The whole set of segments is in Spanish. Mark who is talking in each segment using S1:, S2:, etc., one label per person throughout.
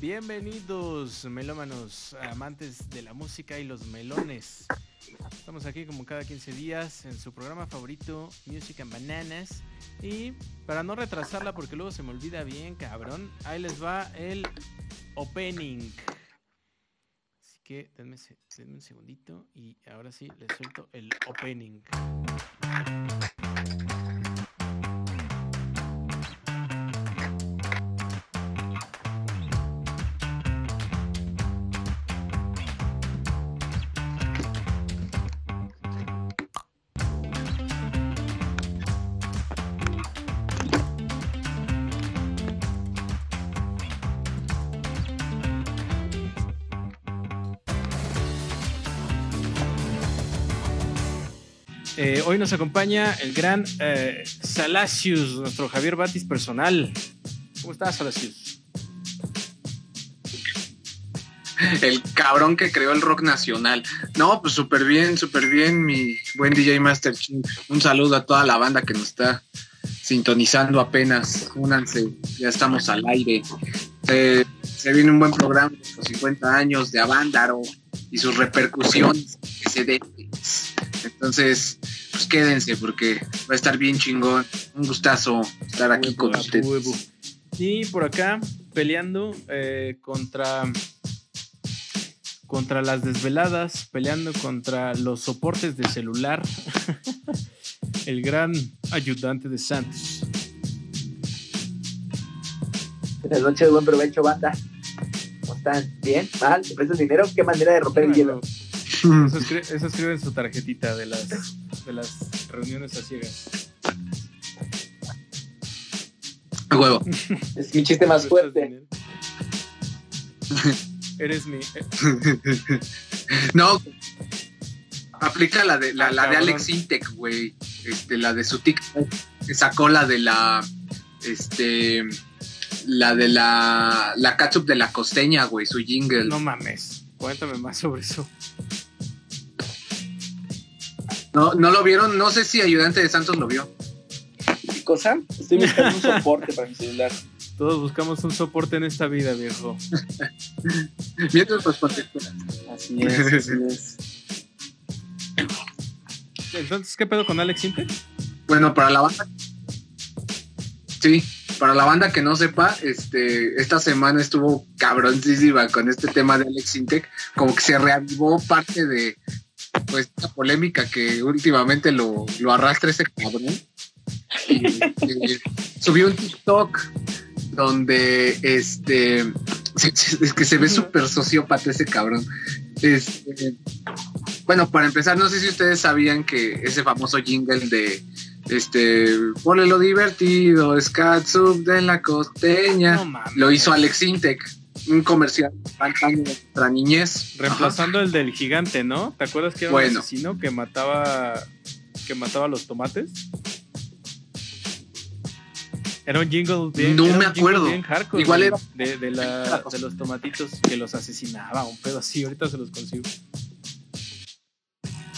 S1: Bienvenidos, melómanos, amantes de la música y los melones. Estamos aquí como cada 15 días en su programa favorito, Music and Bananas. Y para no retrasarla, porque luego se me olvida bien, cabrón, ahí les va el opening. Así que denme, denme un segundito y ahora sí les suelto el opening. Eh, hoy nos acompaña el gran eh, Salacius, nuestro Javier Batis personal. ¿Cómo estás, Salacius?
S2: El cabrón que creó el rock nacional. No, pues súper bien, súper bien, mi buen DJ Master. Un saludo a toda la banda que nos está sintonizando apenas. Únanse, ya estamos al aire. se viene un buen programa los 50 años de Avándaro y sus repercusiones. Entonces, pues quédense porque va a estar bien chingón. Un gustazo estar aquí con ustedes.
S1: Y por acá peleando eh, contra contra las desveladas, peleando contra los soportes de celular. El gran ayudante de Santos.
S3: Buenas noches, buen provecho, banda. ¿Cómo están? ¿Bien? ¿Mal? ¿Te prestas dinero? ¿Qué manera de romper el hielo?
S1: Eso escribe, eso escribe, en su tarjetita de las, de las reuniones a ciegas.
S2: Huevo.
S3: Es mi chiste más fuerte.
S1: Eres mi.
S2: no. Aplica la de la, la de Alex Intec, güey. Este, la de su TikTok. Sacó la de la. Este. La de la. La catsup de la costeña, güey. Su jingle.
S1: No mames. Cuéntame más sobre eso.
S2: No, no lo vieron, no sé si ayudante de Santos lo vio.
S3: ¿Qué cosa? Estoy buscando un soporte para mi celular.
S1: Todos buscamos un soporte en esta vida, viejo.
S2: Mientras pues contexturas.
S3: Así es, así es.
S1: Entonces, ¿qué pedo con Alex Intec?
S2: Bueno, para la banda. Sí, para la banda que no sepa, este, esta semana estuvo cabroncísima con este tema de Alex Intec, como que se reavivó parte de, pues esta polémica que últimamente lo, lo arrastra ese cabrón. Y, subió un TikTok donde este es que se ve súper sociópata ese cabrón. Este, bueno, para empezar, no sé si ustedes sabían que ese famoso jingle de este ponle lo divertido, Scatsub de la costeña, lo hizo Alex Intec un comercial de nuestra niñez.
S1: Reemplazando el del gigante, ¿no? ¿Te acuerdas que era un asesino que mataba que mataba los tomates? Era un jingle bien.
S2: No me acuerdo. Igual era.
S1: De, de, la, de los tomatitos que los asesinaba, un pedo así. Ahorita se los consigo.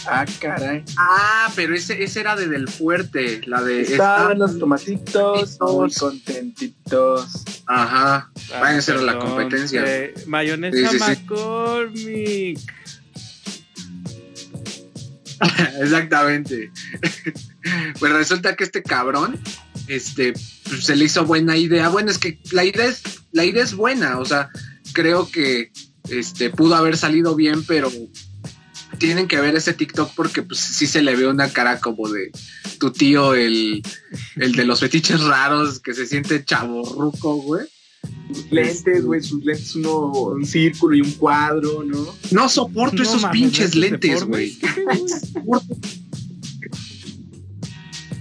S3: Ah, caray.
S2: Ah, pero ese, ese era de Del Fuerte, la de...
S3: Estaban los tomatitos muy contentitos.
S2: Ajá, ah, Vayan a ser la competencia.
S1: mayonesa McCormick.
S2: Exactamente. pues resulta que este cabrón, este, pues, se le hizo buena idea. Bueno, es que la idea es, la idea es buena, o sea, creo que este pudo haber salido bien, pero tienen que ver ese TikTok porque pues sí se le ve una cara como de tu tío, el, el de los fetiches raros, que se siente chaborruco, güey.
S3: Sus lentes, güey, sus lentes, uno, un círculo y un cuadro, ¿no?
S2: No soporto esos pinches lentes, güey.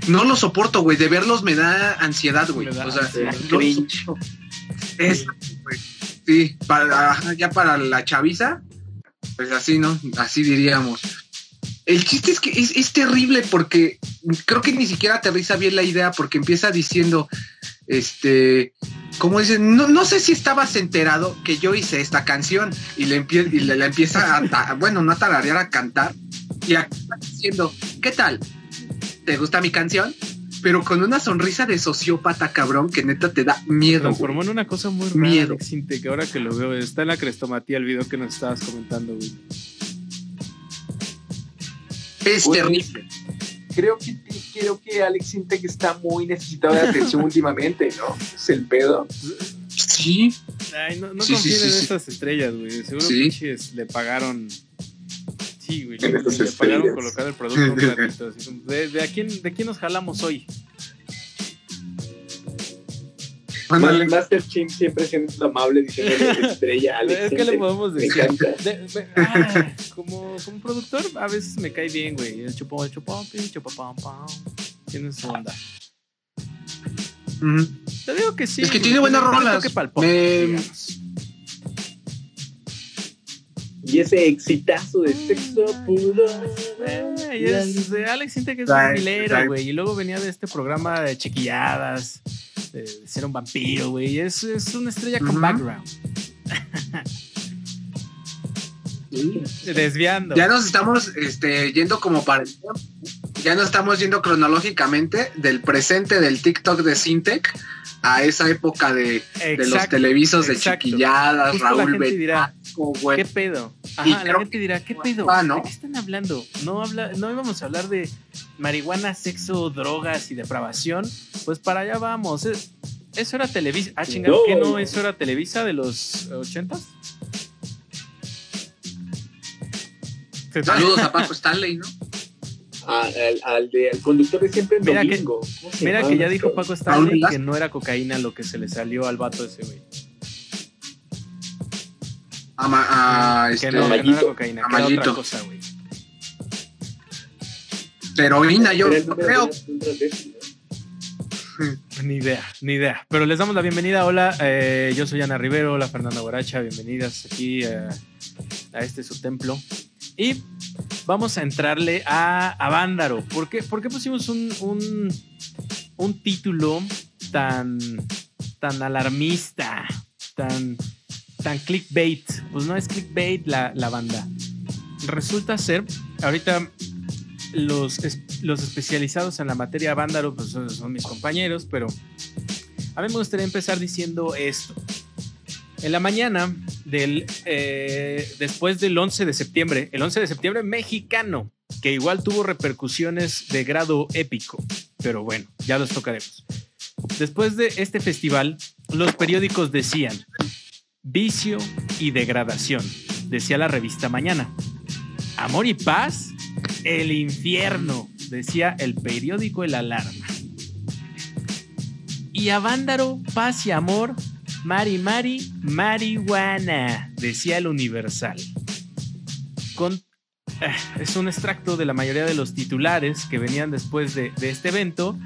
S2: no los soporto, güey. De verlos me da ansiedad, güey. O sea,
S3: cringe.
S2: Es, güey. Sí, para, ya para la chaviza, pues así, ¿no? Así diríamos. El chiste es que es, terrible porque creo que ni siquiera aterriza bien la idea porque empieza diciendo, este, como dicen, no, no sé si estabas enterado que yo hice esta canción y le, y le, empieza a, bueno, no a tararear, a cantar y a, diciendo, ¿qué tal? ¿Te gusta mi canción? Pero con una sonrisa de sociópata, cabrón, que neta te da miedo.
S1: Transformó
S2: güey.
S1: en una cosa muy rara,
S2: Miedo.
S1: Alex Intec, ahora que lo veo. Está en la crestomatía el video que nos estabas comentando, güey.
S2: Es terrible.
S3: Creo que, creo que Alex Intec está muy necesitado de atención últimamente, ¿no? Es el pedo.
S2: Sí,
S1: Ay, no, no
S2: Sí,
S1: confíen
S2: sí,
S1: en
S2: sí.
S1: estas estrellas, güey. Seguro
S2: Sí.
S1: pinches le pagaron. Sí, güey. Le,
S3: En estas
S1: le pagaron colocar el producto así ¿De, de, a quién, ¿De quién nos jalamos hoy?
S3: Master Chim siempre siendo amable diciéndole estrella a Alex
S1: Es que le
S3: Intec.
S1: podemos
S3: Me
S1: decir.
S3: encanta.
S1: De- de- ah, como, como productor, a veces me cae bien, güey. El chupón, el chupón, el chupapam, pam. Tiene su onda. Te digo que sí.
S2: Es que
S1: güey,
S2: tiene buenas rolas. Me-.
S3: Y ese exitazo de sexo pudo.
S1: Eh, y es Alex siente que es un milero, güey. Y luego venía de este programa de chiquilladas, de, de ser un vampiro, güey. Es, es una estrella con background. Desviando.
S2: Ya nos estamos este, yendo como para. Ya nos estamos yendo cronológicamente del presente del TikTok de Sintec a esa época de, de los
S1: Exacto,
S2: televisos de
S1: exacto.
S2: chiquilladas,
S1: Justo
S2: Raúl güey.
S1: ¿Qué pedo?
S2: Y
S1: la
S2: creo
S1: gente dirá, ¿qué pedo?
S2: Ah, ¿no?
S1: ¿De qué están hablando? No, habla, no íbamos a hablar de marihuana, sexo, drogas y depravación. Pues para allá vamos. Es- Eso era Televisa. Ah, chingado,
S3: No.
S1: ¿qué no? ¿Eso era Televisa de los ochentas?
S2: Saludos a Paco Stanley, ¿no?
S3: Al, al de, al conductor de siempre en
S1: Mira que-
S3: domingo. ¿Cómo se
S1: Mira que ya dijo Paco Stanley que no era cocaína lo que se le salió al vato ese, güey.
S2: A, ma- a,
S1: Que
S2: este,
S1: no, que no era cocaína, que era otra cosa, güey.
S2: heroína, yo creo.
S1: Ni idea, ni idea. Pero les damos la bienvenida. Hola, eh, yo soy Ana Rivero, hola Fernanda Guaracha, bienvenidas aquí eh, a este su templo. Y vamos a entrarle a, a Vándaro. ¿Por qué, por qué pusimos un, un, un título tan, tan alarmista, tan, tan clickbait? Pues no es clickbait la, la banda. Resulta ser, ahorita los, los especializados en la materia vándaro pues son, son mis compañeros, pero a mí me gustaría empezar diciendo esto. En la mañana eh, después del 11 de septiembre, el 11 de septiembre mexicano, que igual tuvo repercusiones de grado épico, pero bueno, ya los tocaremos. Después de este festival, los periódicos decían vicio y degradación, decía la revista Mañana. Amor y paz, el infierno, decía el periódico El Alarma. Y a Vándaro, paz y amor, Mari Mari, marihuana, decía el Universal. Con, eh, es un extracto de la mayoría de los titulares que venían después de, de este evento.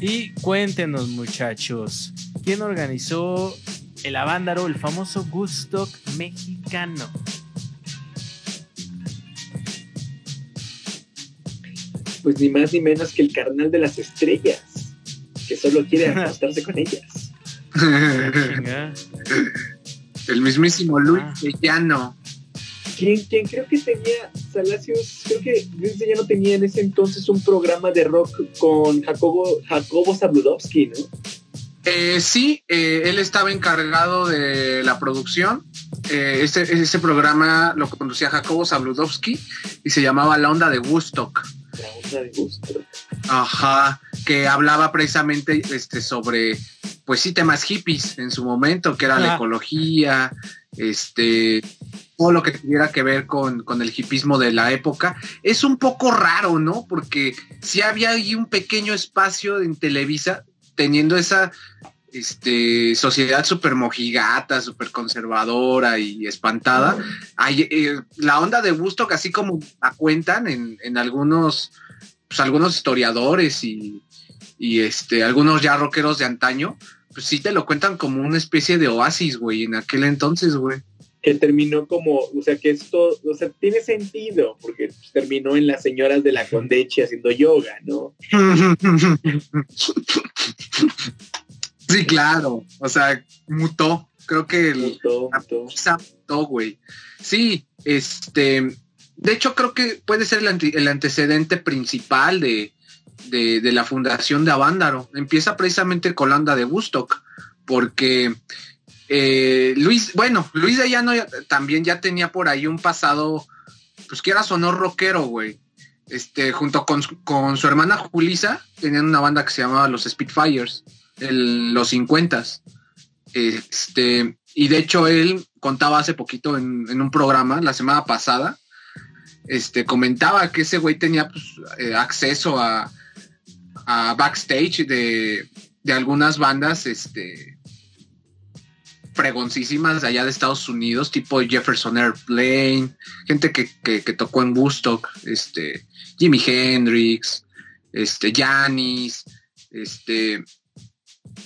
S1: Y cuéntenos, muchachos, ¿quién organizó el Avándaro, el famoso Woodstock mexicano?
S3: Pues ni más ni menos que el carnal de las estrellas, que solo quiere acostarse con ellas.
S2: El mismísimo Luis
S1: Ah.
S2: Llano.
S3: Quien, quien creo que tenía, Salacios, creo que Luis ya no tenía en ese entonces un programa de rock con Jacobo, Jacobo Zabludovsky, ¿no?
S2: Eh, sí, eh, él estaba encargado de la producción. Eh, este, ese programa lo conducía Jacobo Zabludovsky y se llamaba La Onda de Woodstock.
S3: La onda de gusto.
S2: Ajá, que hablaba precisamente este, sobre, pues sí, temas hippies en su momento, que era la ecología, este, todo lo que tuviera que ver con, con el hipismo de la época. Es un poco raro, ¿no? Porque sí había ahí un pequeño espacio en Televisa teniendo esa este, sociedad súper mojigata, súper conservadora y espantada. Hay, eh, la onda de Woodstock, así como la cuentan en, en algunos, pues, algunos historiadores y, y este, algunos ya rockeros de antaño, pues sí te lo cuentan como una especie de oasis, güey, en aquel entonces, güey.
S3: Que terminó como, o sea, que esto, o sea, tiene sentido, porque terminó en las señoras de la Condechi haciendo yoga, ¿no?
S2: sí, claro. O sea, mutó. Creo que el,
S3: Mutó, mutó.
S2: Mutó, güey. Sí, este. De hecho, creo que puede ser el, ante- el antecedente principal de, de, la fundación de Avándaro. Empieza precisamente con la onda de Woodstock, porque eh, Luis, bueno, Luis de Llano también ya tenía por ahí un pasado, pues que era sonor rockero, güey. Este, junto con, con su hermana Julisa, tenían una banda que se llamaba Los Spitfires, en los 50 Este, y de hecho él contaba hace poquito en, en un programa, la semana pasada, este, comentaba que ese güey tenía pues, eh, acceso a, a backstage de, de algunas bandas, este, fregoncísimas de allá de Estados Unidos, tipo Jefferson Airplane, gente que, que, tocó en Woodstock, este, Jimi Hendrix, este, Janis, este,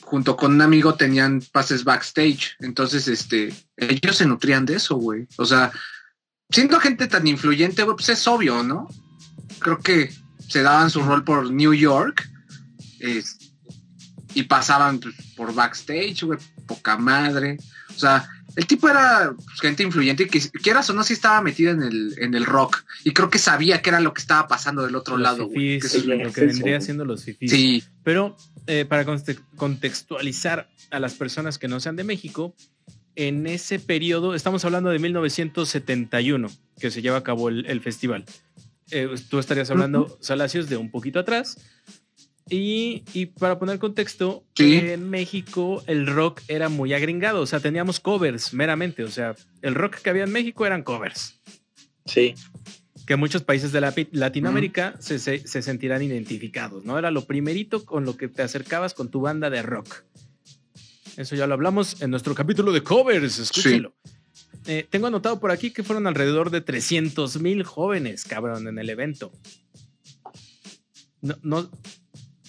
S2: junto con un amigo tenían pases backstage, entonces, este, ellos se nutrían de eso, güey, o sea, siendo gente tan influyente, pues es obvio, ¿no? Creo que se daban su rol por New York, es- y pasaban pues, por backstage, güey, poca madre. O sea, el tipo era pues, gente influyente y que quieras o no, sí estaba metido en el, en el rock. Y creo que sabía que era lo que estaba pasando del otro
S1: Los
S2: lado,
S1: fifís,
S2: Que eso es-
S1: lo que
S3: eso,
S1: vendría siendo los fifís.
S2: Sí,
S1: Pero eh, para conte- contextualizar a las personas que no sean de México, en ese periodo, estamos hablando de 1971, que se lleva a cabo el, el festival. Eh, tú estarías hablando, Salacios, de un poquito atrás. Y, y para poner contexto,
S2: Sí.
S1: en México el rock era muy agringado, o sea, teníamos covers meramente, o sea, el rock que había en México eran covers
S3: Sí.
S1: que muchos países de la, Latinoamérica se, se, se sentirán identificados, ¿no? Era lo primerito con lo que te acercabas con tu banda de rock. Eso ya lo hablamos en nuestro capítulo de covers, escúchelo. Eh, tengo anotado por aquí que fueron alrededor de 300 mil jóvenes, cabrón, en el evento. No, no,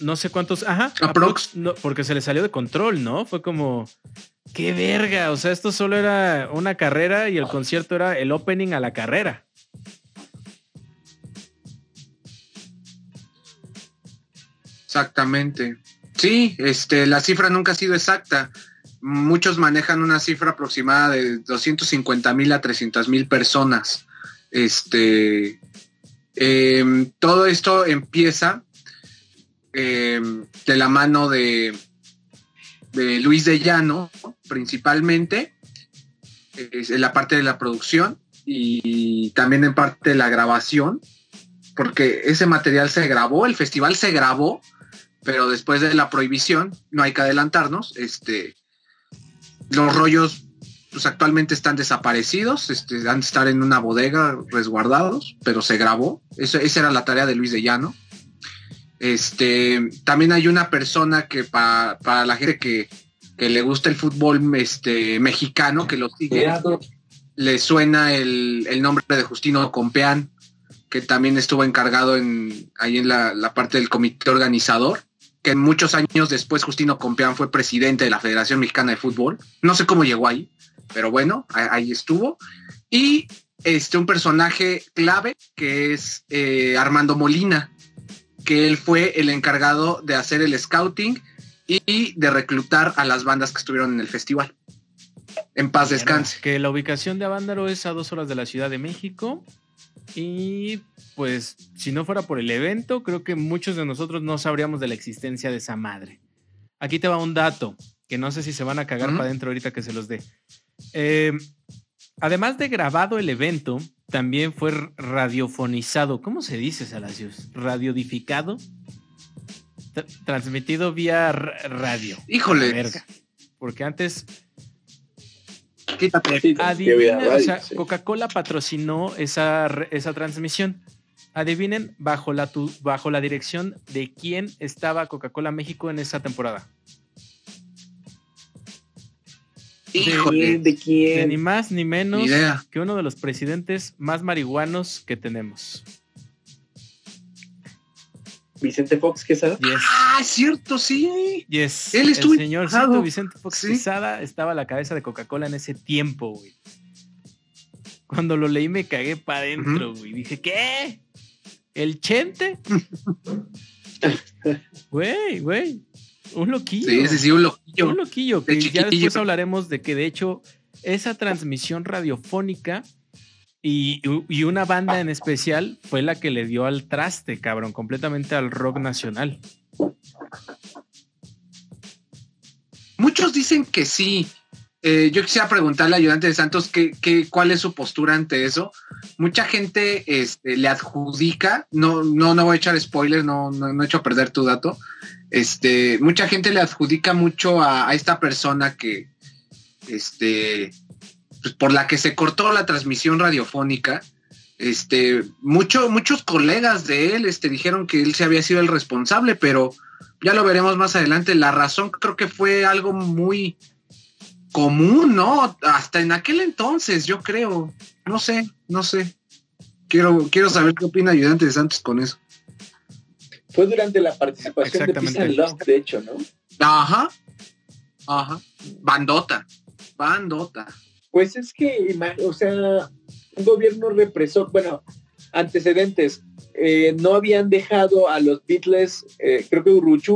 S1: no sé cuántos, ajá,
S2: Aprox.
S1: no, porque se le salió de control, ¿no? Fue como, qué verga, o sea, esto solo era una carrera y el concierto era el opening a la carrera.
S2: exactamente. Sí, este, la cifra nunca ha sido exacta. Muchos manejan una cifra aproximada de 250 mil a 300 mil personas. Este, em, todo esto empieza em, de la mano de, Luis de Llano, principalmente, en la parte de la producción y también en parte de la grabación, porque ese material se grabó, el festival se grabó, pero después de la prohibición, no hay que adelantarnos, este, los rollos pues actualmente están desaparecidos, este, han de estar en una bodega resguardados, pero se grabó. Eso, esa era la tarea de Luis de Llano. Este, también hay una persona que pa- para la gente que, que le gusta el fútbol este, mexicano, que lo sigue, le suena el, el nombre de Justino Compeán, que también estuvo encargado en, ahí en la, la parte del comité organizador, que muchos años después Justino Compeán fue presidente de la Federación Mexicana de Fútbol. No sé cómo llegó ahí, pero bueno, ahí estuvo. Y este, un personaje clave que es eh, Armando Molina, que él fue el encargado de hacer el scouting y de reclutar a las bandas que estuvieron en el festival. En paz descanse.
S1: Que la ubicación de Avándaro es a dos horas de la Ciudad de México. Y pues, si no fuera por el evento, creo que muchos de nosotros no sabríamos de la existencia de esa madre. Aquí te va un dato que no sé si se van a cagar para adentro ahorita que se los dé. Eh, además de grabado el evento, también fue radiofonizado. ¿Cómo se dice, Salacios? ¿Radiodificado? Tra- transmitido vía radio.
S2: Híjole.
S1: Verga. Porque antes
S2: Quítate.
S1: O sea. Coca-Cola patrocinó esa, esa transmisión. Adivinen bajo la, tu- bajo la dirección de quién estaba Coca-Cola México en esa temporada.
S2: Híjole.
S3: ¿De
S1: De
S3: quién?
S1: ni más ni menos
S2: Ni
S1: que uno de los presidentes más marihuanos que tenemos.
S3: Vicente Fox Quesada.
S1: Yes.
S2: Ah, es cierto, sí.
S1: Yes.
S2: Él estuvo
S1: El
S2: enojado.
S1: Vicente Fox
S2: Sí.
S1: Quesada estaba a la cabeza de Coca-Cola en ese tiempo, güey. Cuando lo leí me cagué para adentro, güey. Dije, ¿qué? ¿El Chente? Güey, güey. Un loquillo.
S2: Sí, sí, sí, un loquillo.
S1: Un loquillo.
S2: De
S1: Que ya
S2: chiquillo.
S1: después hablaremos de que, de hecho, esa transmisión radiofónica Y, y, una banda en especial fue la que le dio al traste, cabrón, completamente al rock nacional.
S2: Muchos dicen que sí. Eh, yo quisiera preguntarle al ayudante de Santos qué, qué, cuál es su postura ante eso. Mucha gente este, le adjudica, no, no, no voy a echar spoilers, no, no, he hecho perder tu dato. Este, mucha gente le adjudica mucho a, a esta persona que, este, pues, por la que se cortó la transmisión radiofónica. Este, mucho, muchos colegas de él este, dijeron que él se había sido el responsable, pero ya lo veremos más adelante. La razón creo que fue algo muy común, ¿no? Hasta en aquel entonces, yo creo. No sé, no sé. Quiero, quiero saber qué opina Ayudante de Santos con eso.
S3: Fue durante la participación de Peace Love, de hecho, ¿no?
S2: Ajá. Ajá. Bandota. Bandota.
S3: Pues es que, o sea, un gobierno represor, bueno, antecedentes, eh, no habían dejado a los Beatles, eh, creo que Uruchu,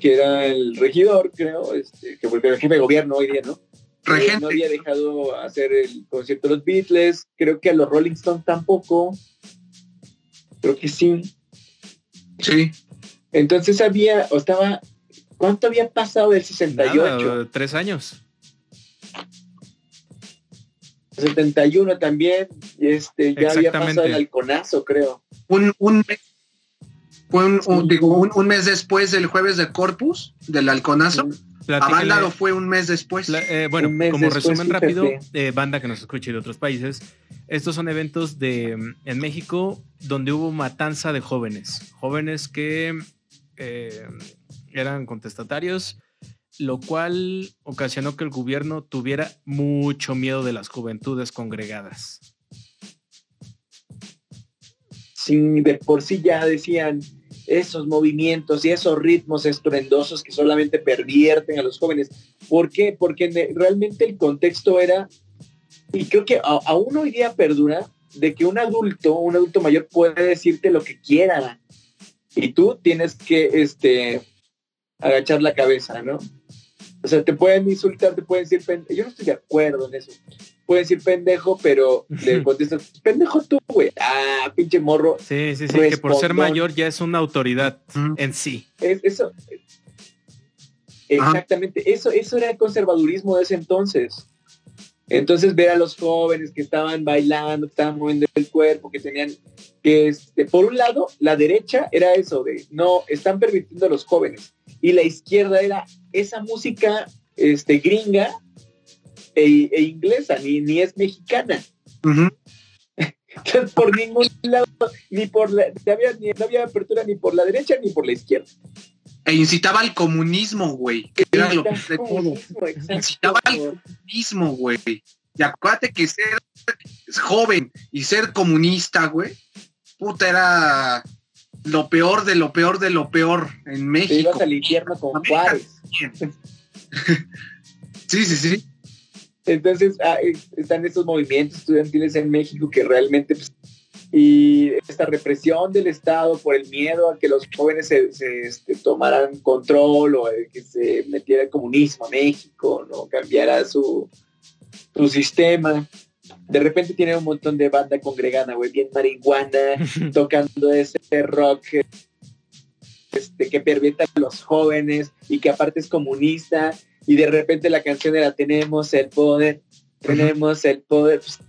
S3: Que era el regidor, creo, este, que fue el jefe de gobierno hoy día, ¿no? Eh, no había dejado hacer el concierto de los Beatles, creo que a los Rolling Stones tampoco, creo que sí.
S2: Sí.
S3: Entonces había, o estaba, ¿cuánto había pasado del 68?
S1: tres años.
S3: 71 también, este, ya había pasado el halconazo, creo.
S2: Un, un, fue un, digo, un, mes después del jueves de Corpus, del halconazo. La banda lo fue un mes después.
S1: Eh, bueno, como resumen rápido, eh, banda que nos escuche de otros países, estos son eventos de en México donde hubo matanza de jóvenes, jóvenes que eh, eran contestatarios lo cual ocasionó que el gobierno tuviera mucho miedo de las juventudes congregadas.
S3: De por sí ya decían esos movimientos y esos ritmos estruendosos que solamente pervierten a los jóvenes. ¿Por qué? Porque realmente el contexto era, y creo que aún hoy día perdura, de que un adulto, un adulto mayor puede decirte lo que quiera y tú tienes que este, agachar la cabeza, ¿no? O sea, te pueden insultar, te pueden decir. Yo no estoy de acuerdo en eso. Pueden decir pendejo, pero le contestas, pendejo tú, güey. Ah, pinche morro.
S1: Sí, sí, sí, que por ser mayor ya es una autoridad en sí.
S3: eso. Exactamente. Eso, eso era el conservadurismo de ese entonces. Entonces, ver a los jóvenes que estaban bailando, que estaban moviendo el cuerpo, que tenían que, este, por un lado, la derecha era eso de no, están permitiendo a los jóvenes y la izquierda era esa música este, gringa e, e inglesa, ni, ni, es mexicana. Entonces, por ningún lado, ni por la, había, ni, no había apertura ni por la derecha ni por la izquierda.
S2: E incitaba al comunismo, güey. Que era lo que Incitaba al comunismo, güey. Y acuérdate que ser joven y ser comunista, güey, puta, era lo peor de lo peor de lo peor en México. Te
S3: ibas al infierno con Juárez.
S2: sí, sí, sí.
S3: Entonces ah, están estos movimientos estudiantiles en México que realmente pues, y esta represión del Estado por el miedo a que los jóvenes se, este, tomaran control o que se metiera el comunismo a México, no cambiara su, su sistema. De repente tiene un montón de banda congregada, güey, bien marihuana, tocando ese rock este, que pervierte a los jóvenes y que aparte es comunista, y de repente la canción era Tenemos el poder, tenemos el poder. Pues,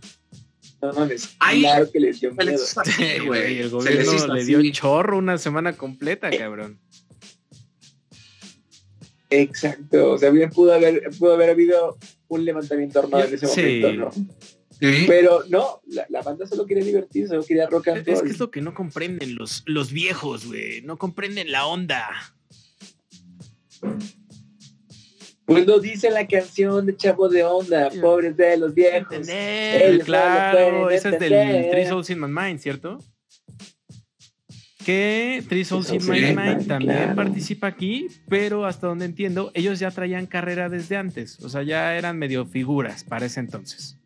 S3: no mames, claro que les dio miedo.
S1: güey, el gobierno le dio chorro una semana completa, cabrón.
S3: Exacto, o sea, bien pudo haber, pudo haber habido un levantamiento armado en ese momento, ¿no? Pero no, la, banda solo quería divertirse, solo quería rock and roll.
S1: Es que es lo que no comprenden los, los viejos, güey. No comprenden la onda.
S3: Pues lo dice la canción de Chavo de Onda, pobres de los viejos.
S1: claro, ese es del Three Souls in My Mind, ¿cierto? Que Three Souls in My Mind también participa aquí, pero hasta donde entiendo, ellos ya traían carrera desde antes. O sea, ya eran medio figuras para ese entonces.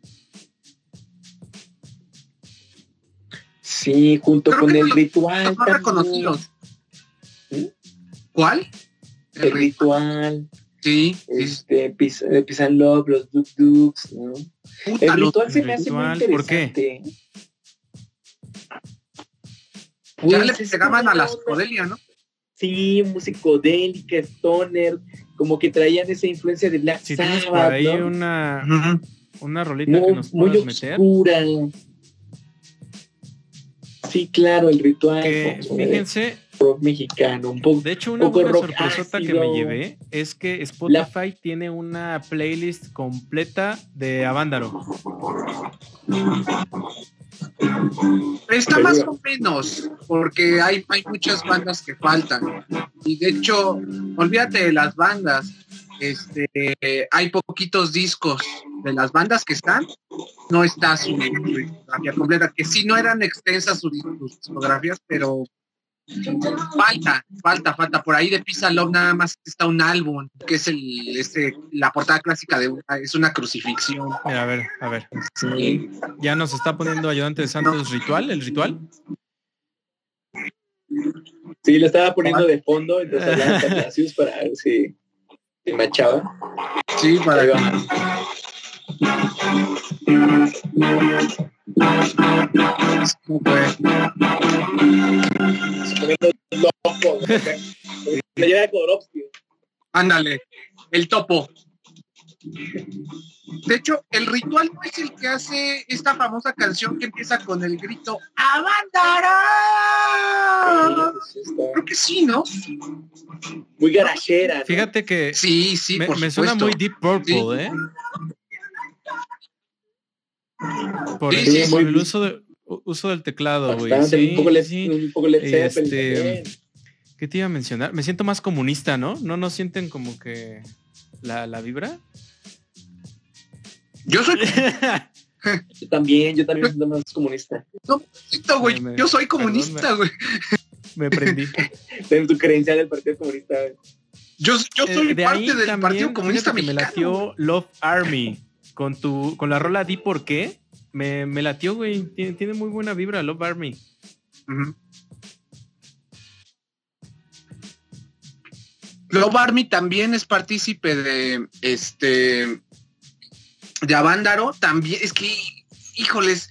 S3: Sí, junto con el ritual.
S2: No reconocidos. ¿Cuál?
S3: El, ritual.
S2: Sí.
S3: Este, Peace, Peace and Love, los Duk Dukes, ¿no?
S2: Puta,
S3: El ritual se
S1: el
S3: me hace muy
S1: ritual, ¿por qué?
S3: interesante.
S2: ya
S3: Pues,
S2: le
S3: es
S2: pegaban a la psicodelia, ¿no?
S3: Sí, musicodélica, stoner, como que traían esa influencia de Black
S1: Si tienes por
S3: Sabbath,
S1: ahí
S3: ¿no?
S1: una, una rolita que
S3: muy,
S1: nos
S3: muy
S1: puedas meter.
S3: oscura. Sí, claro, el ritual
S1: Que fíjense,
S3: rock mexicano, un poco.
S1: de hecho, una
S3: poco
S1: buena
S3: rock
S1: sorpresota que me llevé es que Spotify tiene una playlist completa de Avándaro.
S2: Está más o menos, porque hay, hay muchas bandas que faltan. Y de hecho, olvídate de las bandas. Este, hay poquitos discos de las bandas que están, no está su, discografía completa, que sí no eran extensas sus discografías, pero falta, falta, falta. Por ahí de Pizza Love nada más está un álbum, que es el, este, la portada clásica de una, es una crucifixión.
S1: Mira, a ver, a ver.
S2: Sí.
S1: Ya nos está poniendo ayudante de Santos ritual, el ritual.
S3: Sí, lo estaba poniendo de fondo, entonces hablaba Cassius para ver si si machaba.
S2: Sí, para
S3: Ahí
S2: que
S3: va.
S2: Ándale, el topo. De hecho, el ritual no es el que hace esta famosa canción que empieza con el grito
S3: está
S2: Creo que sí, ¿no?
S3: Muy garajera. ¿no?
S1: Fíjate que
S2: Sí, sí,
S1: me,
S2: por
S1: me suena muy Deep Purple,
S2: Sí.
S1: ¿eh? Por,
S2: Sí,
S1: el,
S2: sí,
S1: por
S3: muy-
S1: el uso, de- uso del teclado, güey. Sí,
S3: un poco un poco
S1: Este. ¿Qué te iba a mencionar? Me siento más comunista, ¿no? ¿No nos sienten como que la, la vibra?
S2: Yo soy
S3: Yo también, yo también soy más comunista.
S2: comunista, güey.
S1: Me- me-
S2: Yo soy
S1: perdón,
S2: comunista, güey.
S1: Me prendí.
S3: Tengo tu credencial del Partido Comunista.
S2: Yo, yo
S1: Eh,
S2: soy
S1: de
S2: parte del
S1: también,
S2: Partido Comunista Mexicano.
S1: me latió Love Army con tu con la rola Di por qué. Me, me latió, güey. Tiene, tiene muy buena vibra Love Army.
S2: Ujú. Love Army también es partícipe de este de Avándaro, también es que híjoles.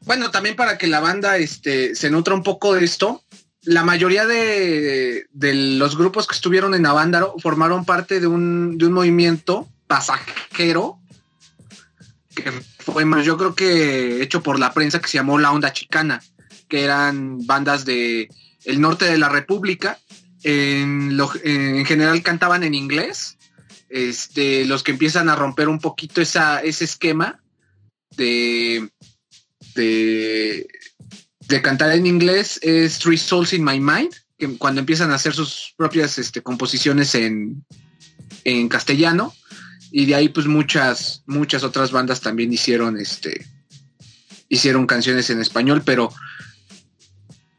S2: Bueno, también para que la banda este se nutra un poco de esto, la mayoría de, de los grupos que estuvieron en Avándaro formaron parte de un, de un movimiento pasajero fue más, yo creo que hecho por la prensa que se llamó La Onda Chicana que eran bandas de el norte de la República. En, lo- en general cantaban en inglés. Este, los que empiezan a romper un poquito esa, ese esquema de, de, de cantar en inglés es Three Souls in My Mind, que cuando empiezan a hacer sus propias este, composiciones en, en castellano. Y de ahí, pues muchas, muchas otras bandas también hicieron este. Hicieron canciones en español, pero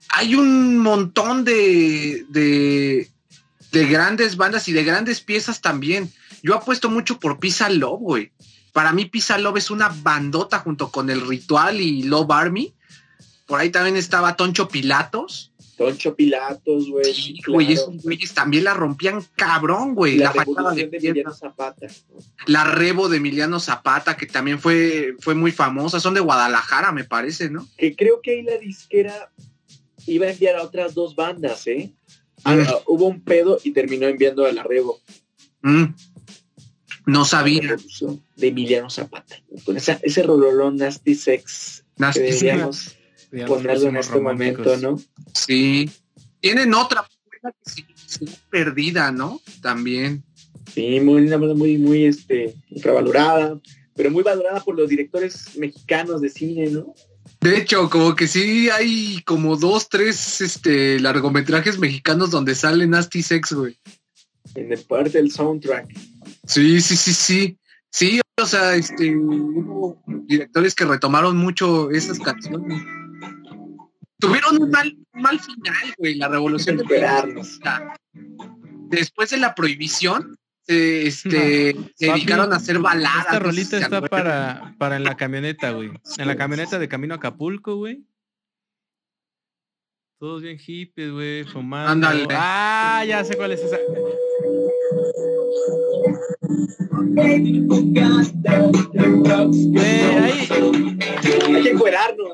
S2: hay un montón de, de, de grandes bandas y de grandes piezas también. Yo apuesto mucho por Pizza Love, güey. Para mí Pizza Love es una bandota junto con El Ritual y Love Army. Por ahí también estaba Toncho Pilatos.
S3: Toncho Pilatos, güey.
S2: Sí,
S3: claro.
S2: güey, esos güeyes también la rompían cabrón, güey.
S3: La,
S2: La, de.
S3: Emiliano Zapata.
S2: La Rebo de Emiliano Zapata, que también fue, fue muy famosa. Son de Guadalajara, me parece, ¿no?
S3: Que creo que ahí la disquera iba a enviar a otras dos bandas, ¿eh? Ah,
S2: Mm.
S3: hubo un pedo y terminó enviando a la Rebo.
S2: Mm. No
S3: La
S2: sabía.
S3: revolución De Emiliano Zapata. Con esa, ese rololón Nasty Sex
S2: Nasty Sex.
S3: Ponerlo en
S1: somos
S3: este momento. ¿no?
S2: Sí. Tienen otra que sí, sí, perdida, ¿no? También.
S3: Sí, muy, muy, muy este, infravalorada, pero muy valorada por los directores mexicanos de cine, ¿no?
S2: De hecho, como que sí hay como dos, tres este, largometrajes mexicanos donde sale Nasty Sex, güey.
S3: En el parte del soundtrack.
S2: Sí, sí, sí, sí. Sí, o sea, este, hubo directores que retomaron mucho esas canciones. Tuvieron un mal, un mal final, güey, la revolución de. Después de la prohibición, se, este, se
S1: Papi,
S2: dedicaron a hacer baladas.
S1: Esta rolita
S2: se
S1: está para, para en la camioneta, güey. En la camioneta de camino a Acapulco, güey. Todos bien hippies, güey, fumando.
S2: Ándale.
S1: Ah, ya sé cuál es esa. Güey, ahí.
S3: Hay que encuerarnos.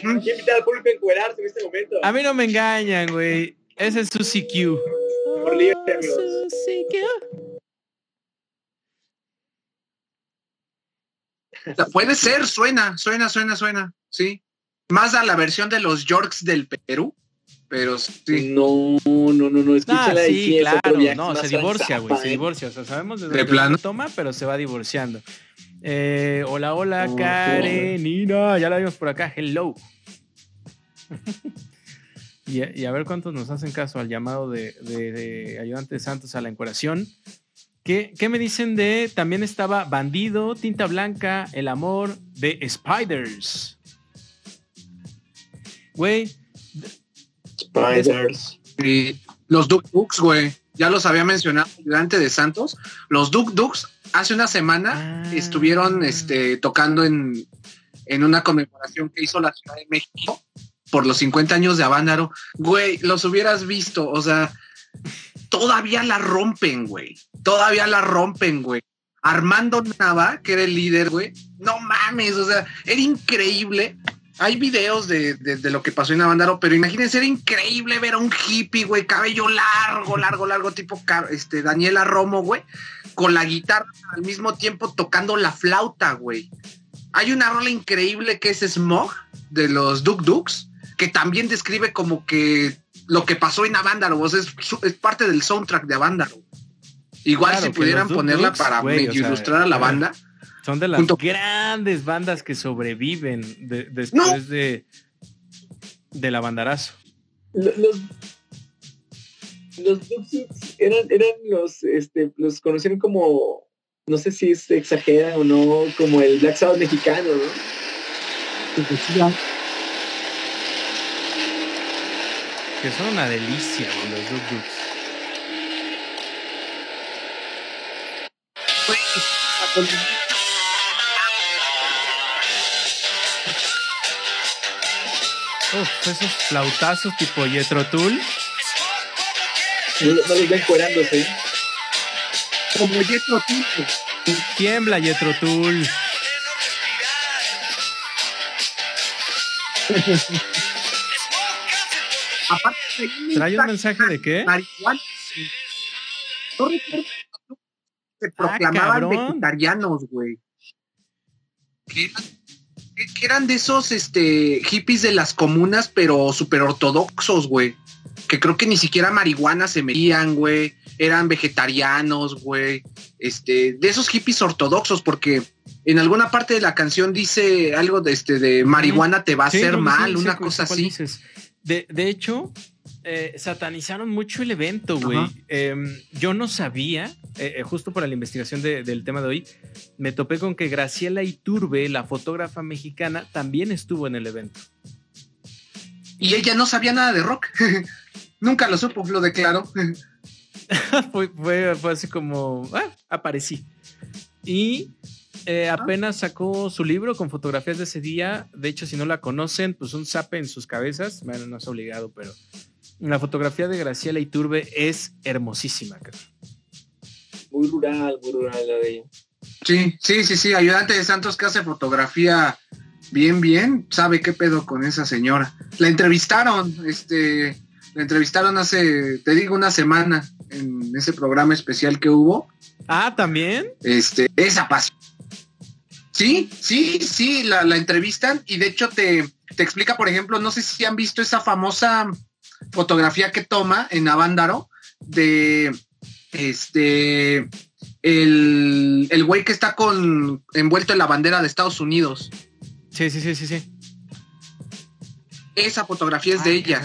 S3: Que invitar al público a encuerarse en este momento.
S1: A mí no me engañan, güey. Ese es Susie Q.
S3: Por libre, amigos.
S1: Q.
S2: Puede ser, suena, suena, suena, suena. Sí. Más a la versión de los Yorks del Perú, pero sí.
S3: No, no, no, no.
S1: Ah,
S3: Escúchala y
S1: sí, claro. No, se divorcia, güey. Se divorcia. O sea, sabemos de
S2: ¿De
S1: dónde
S2: plano?
S1: toma, pero se va divorciando. Eh, hola, hola,
S3: Oh,
S1: Karenina. Ya la vimos por acá. Hello. y, a- y a ver cuántos nos hacen caso al llamado de, de- de ayudante Santos a la encueración. ¿Qué, ¿Qué me dicen de también estaba Bandido, Tinta Blanca, El Amor de Spiders? Güey,
S3: Spiders.
S2: Y los Duk Duks, güey. Ya los había mencionado delante de Santos. Los Duk Duks hace una semana
S1: Ah.
S2: estuvieron este, tocando en, en una conmemoración que hizo la Ciudad de México por los 50 años de Avándaro. Güey, los hubieras visto, o sea, todavía la rompen, güey. Todavía la rompen, güey. Armando Nava, que era el líder, güey. No mames, o sea, era increíble. Hay videos de, de- de lo que pasó en Avándaro, pero imagínense, era increíble ver a un hippie, güey, cabello largo, largo, largo, tipo este, Daniela Romo, güey, con la guitarra al mismo tiempo tocando la flauta, güey. Hay una rola increíble que es Smog de los Duk Duks, que también describe como que lo que pasó en Avándaro, o sea, es, es parte del soundtrack de Avándaro. Igual
S1: Claro,
S2: si pudieran
S1: Duk
S2: ponerla para
S1: o
S2: medio
S1: sea,
S2: ilustrar a la banda.
S1: Son de las
S2: Junto-
S1: grandes bandas que sobreviven de- después de del abandarazo.
S3: Lo- Los, los Duxies eran, eran los, este, los conocieron como, no sé si se exagera o no, como el Black Sabbath mexicano, ¿no?
S1: Que son una delicia, los Duk Duks. Uf, esos flautazos tipo Jethro Tull.
S3: No, no los ven cuerándose.
S2: Como Tull, güey.
S1: Tiembla Jethro Tull.
S2: Aparte,
S1: ¿Trae un mensaje de qué?
S2: marihuana. No recuerdo se proclamaban
S1: cabrón.
S2: vegetarianos, güey. Eran- que- eran de esos este, hippies de las comunas, pero súper ortodoxos, güey. Que creo que ni siquiera marihuana se metían, güey. Eran vegetarianos, güey. Este, de esos hippies ortodoxos, porque en alguna parte de la canción dice algo de este de marihuana te va a
S1: Sí,
S2: hacer mal,
S1: sí,
S2: una
S1: sí,
S2: cosa así.
S1: De, de hecho, eh, satanizaron mucho el evento, güey. Em, yo no sabía, eh, eh, justo para la investigación de- del tema de hoy, me topé con que Graciela Iturbe, la fotógrafa mexicana, también estuvo en el evento.
S2: Y ella no sabía nada de rock. Nunca lo supo, lo declaró.
S1: fue, fue, fue así como, ah, aparecí. Y eh, apenas sacó su libro con fotografías de ese día. De hecho, si no la conocen, pues un zape en sus cabezas. Bueno, no es obligado, pero la fotografía de Graciela Iturbe es hermosísima. cabrón.
S3: Muy rural, muy rural la de ella.
S2: Sí, sí, sí, sí. Ayudante de Santos que hace fotografía bien, bien. Sabe qué pedo con esa señora. La entrevistaron, este, la entrevistaron hace, te digo, una semana en ese programa especial que hubo.
S1: Ah, también.
S2: Este, esa pasión. Sí, sí, sí, la, la entrevistan y de hecho te, te explica, por ejemplo, no sé si han visto esa famosa fotografía que toma en Avándaro de este el, el güey que está con envuelto en la bandera de Estados Unidos.
S1: Sí, sí, sí, sí, sí.
S2: Esa fotografía es de ella.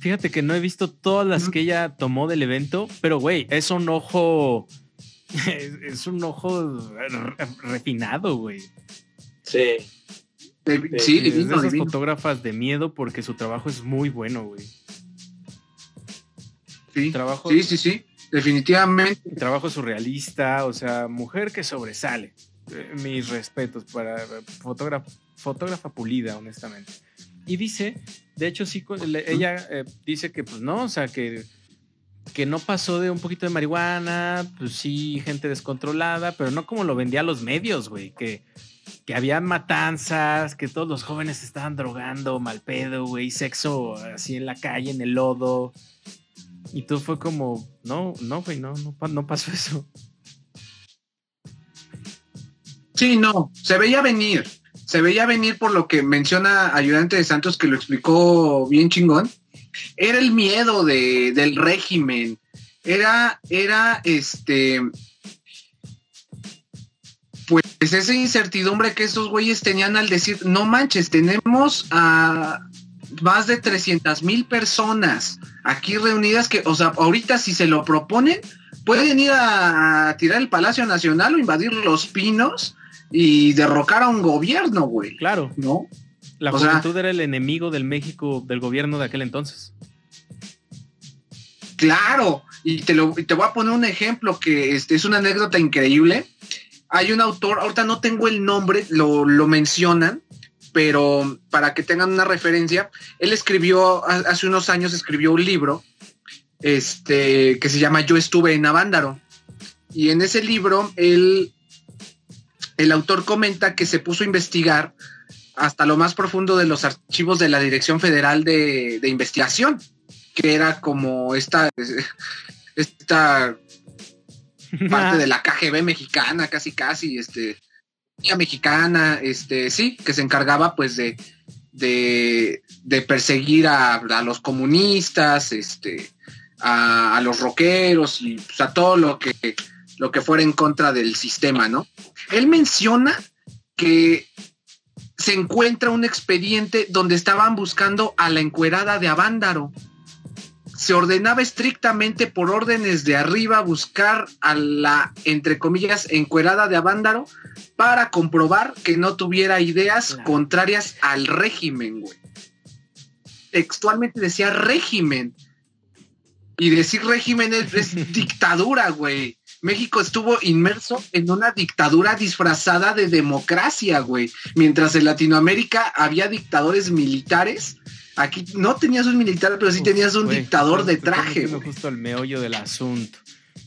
S1: Fíjate que no he visto todas las que ella tomó del evento, pero güey, es un ojo. Es, es un ojo re- refinado, güey.
S3: Sí.
S2: De-
S3: Sí,
S2: sí,
S1: es de
S2: divino,
S1: esas
S2: divino.
S1: fotógrafas de miedo porque su trabajo es muy bueno, güey.
S2: Sí,
S1: Trabajo,
S2: sí, sí, sí, definitivamente.
S1: trabajo surrealista, o sea, mujer que sobresale. Eh, mis respetos para fotógrafa, fotógrafa pulida, honestamente. Y dice, de hecho, sí, ella eh, dice que pues no, o sea, que, que no pasó de un poquito de marihuana, pues sí, gente descontrolada, pero no como lo vendía a los medios, güey, que, que había matanzas, que todos los jóvenes estaban drogando, mal pedo, güey, sexo así en la calle, en el lodo. Y todo fue como, no, no, güey, no, no, no pasó eso.
S2: Sí, no, se veía venir se veía venir por lo que menciona Ayudante de Santos, que lo explicó bien chingón. Era el miedo de, del régimen. Era, era este. Pues esa incertidumbre que estos güeyes tenían al decir, no manches, tenemos a más de 300 mil personas aquí reunidas que, o sea, ahorita si se lo proponen, pueden ir a tirar el Palacio Nacional o invadir los pinos y derrocar a un gobierno, güey.
S1: Claro.
S2: ¿No?
S1: La juventud era el enemigo del México, del gobierno de aquel entonces.
S2: Claro, y te, lo, te voy a poner un ejemplo que este, es una anécdota increíble. Hay un autor, ahorita no tengo el nombre, lo, lo mencionan, pero para que tengan una referencia, él escribió, hace unos años escribió un libro este, que se llama Yo estuve en Avándaro. Y en ese libro él el autor comenta que se puso a investigar hasta lo más profundo de los archivos de la Dirección Federal de, Investigación, que era como esta, esta parte de la KGB mexicana, casi casi, este, mexicana, este, sí, que se encargaba pues de, de, perseguir a, los comunistas, este, a, a los rockeros y pues, a todo lo que lo que fuera en contra del sistema, ¿no? Él menciona que se encuentra un expediente donde estaban buscando a la encuerada de Avándaro. Se ordenaba estrictamente por órdenes de arriba buscar a la, entre comillas, encuerada de Avándaro para comprobar que no tuviera ideas contrarias al régimen, güey. Textualmente decía régimen. Y decir régimen es dictadura, güey. México estuvo inmerso en una dictadura disfrazada de democracia, güey. Mientras en Latinoamérica había dictadores militares, aquí no tenías un militar, pero sí tenías un dictador de traje.
S1: Justo al meollo del asunto,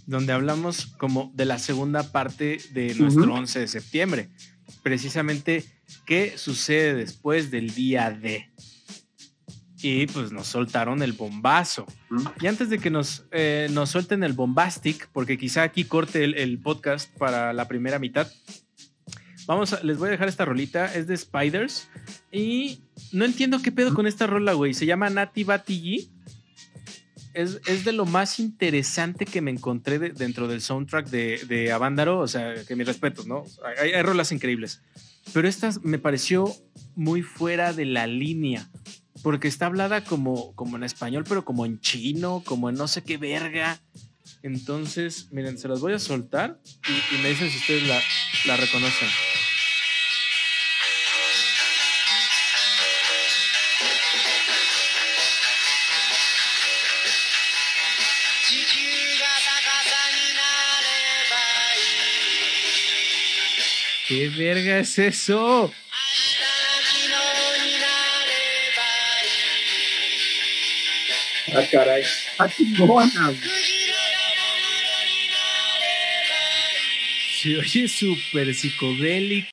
S1: donde hablamos como de la segunda parte de nuestro 11 de septiembre. Precisamente, ¿qué sucede después del día D? y pues nos soltaron el bombazo. Y antes de que nos, eh, nos suelten el bombastic, porque quizá aquí corte el, podcast para la primera mitad, vamos a, les voy a dejar esta rolita, es de Spiders y no entiendo qué pedo con esta rola, güey, se llama Nati Bati Es, es, de lo más interesante que me encontré dentro del soundtrack de, de Avándaro, o sea, que mis respetos, ¿no? Hay, hay rolas increíbles, pero esta me pareció muy fuera de la línea porque está hablada como, como en español, pero como en chino, como en no sé qué verga. Entonces, miren, se las voy a soltar y, me dicen si ustedes la, la reconocen. ¿Qué verga es eso?
S3: Ah, caray. Ah, chingona.
S1: Se oye súper psicodélico.